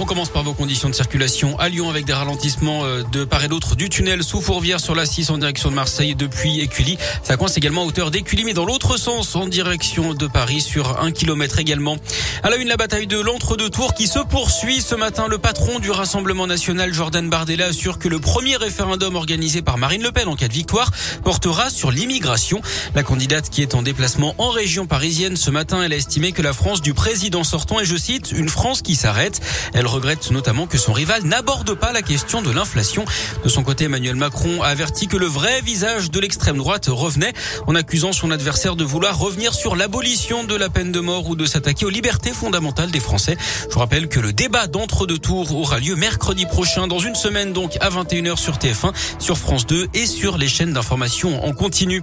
On commence par vos conditions de circulation à Lyon avec des ralentissements euh, de part et d'autre du tunnel sous Fourvière sur la 6 en direction de Marseille depuis Écully. Ça coince également à hauteur d'Écully mais dans l'autre sens en direction de Paris sur un kilomètre également. À la une, la bataille de l'entre-deux tours qui se poursuit ce matin. Le patron du Rassemblement national, Jordan Bardella, assure que le premier référendum organisé par Marine Le Pen en cas de victoire portera sur l'immigration. La candidate qui est en déplacement en région parisienne ce matin, elle a estimé que la France du président sortant est, je cite, une France qui s'arrête. Regrette notamment que son rival n'aborde pas la question de l'inflation. De son côté, Emmanuel Macron a averti que le vrai visage de l'extrême droite revenait en accusant son adversaire de vouloir revenir sur l'abolition de la peine de mort ou de s'attaquer aux libertés fondamentales des Français. Je rappelle que le débat d'entre-deux tours aura lieu mercredi prochain, dans une semaine donc à 21h sur TF1, sur France 2 et sur les chaînes d'information en continu.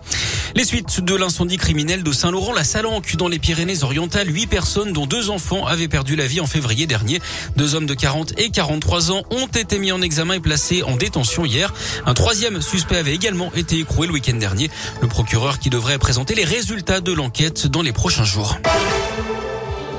Les suites de l'incendie criminel de Saint-Laurent-la-Salanque dans les Pyrénées-Orientales, huit personnes dont deux enfants avaient perdu la vie en février dernier. Hommes de 40 et 43 ans ont été mis en examen et placés en détention hier. Un troisième suspect avait également été écroué le week-end dernier. Le procureur qui devrait présenter les résultats de l'enquête dans les prochains jours.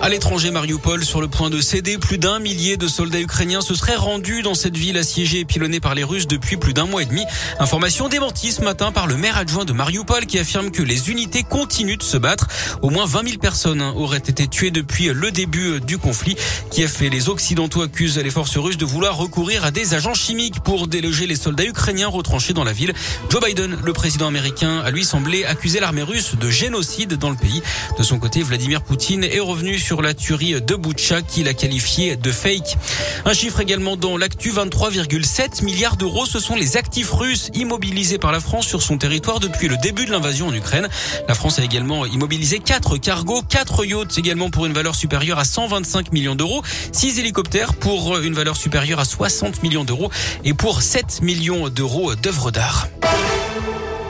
À l'étranger, Mariupol, sur le point de céder, plus d'un millier de soldats ukrainiens se seraient rendus dans cette ville assiégée et pilonnée par les Russes depuis plus d'un mois et demi. Information démentie ce matin par le maire adjoint de Mariupol qui affirme que les unités continuent de se battre. Au moins 20 000 personnes auraient été tuées depuis le début du conflit. Kiev et les Occidentaux accusent les forces russes de vouloir recourir à des agents chimiques pour déloger les soldats ukrainiens retranchés dans la ville. Joe Biden, le président américain, a lui semblé accuser l'armée russe de génocide dans le pays. De son côté, Vladimir Poutine est revenu sur sur la tuerie de Boucha qu'il a qualifié de fake. Un chiffre également dans l'actu, 23,7 milliards d'euros. Ce sont les actifs russes immobilisés par la France sur son territoire depuis le début de l'invasion en Ukraine. La France a également immobilisé 4 cargos, 4 yachts également pour une valeur supérieure à 125 millions d'euros, 6 hélicoptères pour une valeur supérieure à 60 millions d'euros et pour 7 millions d'euros d'œuvres d'art.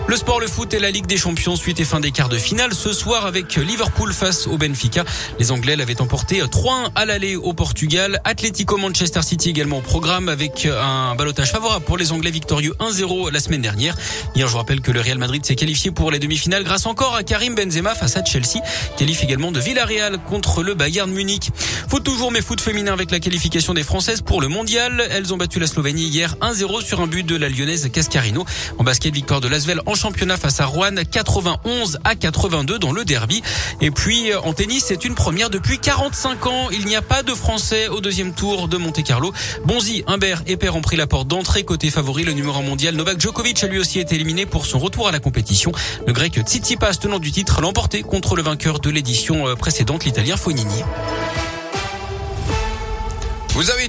Le sport, le foot et la Ligue des Champions, suite et fin des quarts de finale ce soir avec Liverpool face au Benfica. Les Anglais l'avaient emporté 3-1 à l'aller au Portugal. Atlético Manchester City également au programme avec un balotage favorable pour les Anglais victorieux 1-0 la semaine dernière. Hier, je vous rappelle que le Real Madrid s'est qualifié pour les demi-finales grâce encore à Karim Benzema face à Chelsea. Qualifie également de Villarreal contre le Bayern Munich. Foot toujours, mais foot féminin avec la qualification des Françaises pour le mondial. Elles ont battu la Slovénie hier 1-0 sur un but de la lyonnaise Cascarino. En basket, victoire de Lasvel en championnat face à Rouen 91 à 82 dans le derby. Et puis en tennis, c'est une première depuis 45 ans. Il n'y a pas de Français au deuxième tour de Monte Carlo. Bonzi, Humbert et Père ont pris la porte d'entrée côté favori. Le numéro mondial Novak Djokovic a lui aussi été éliminé pour son retour à la compétition. Le grec Tsitsipas, tenant du titre, l'a emporté contre le vainqueur de l'édition euh, précédente, l'italien Fonini. Vous avez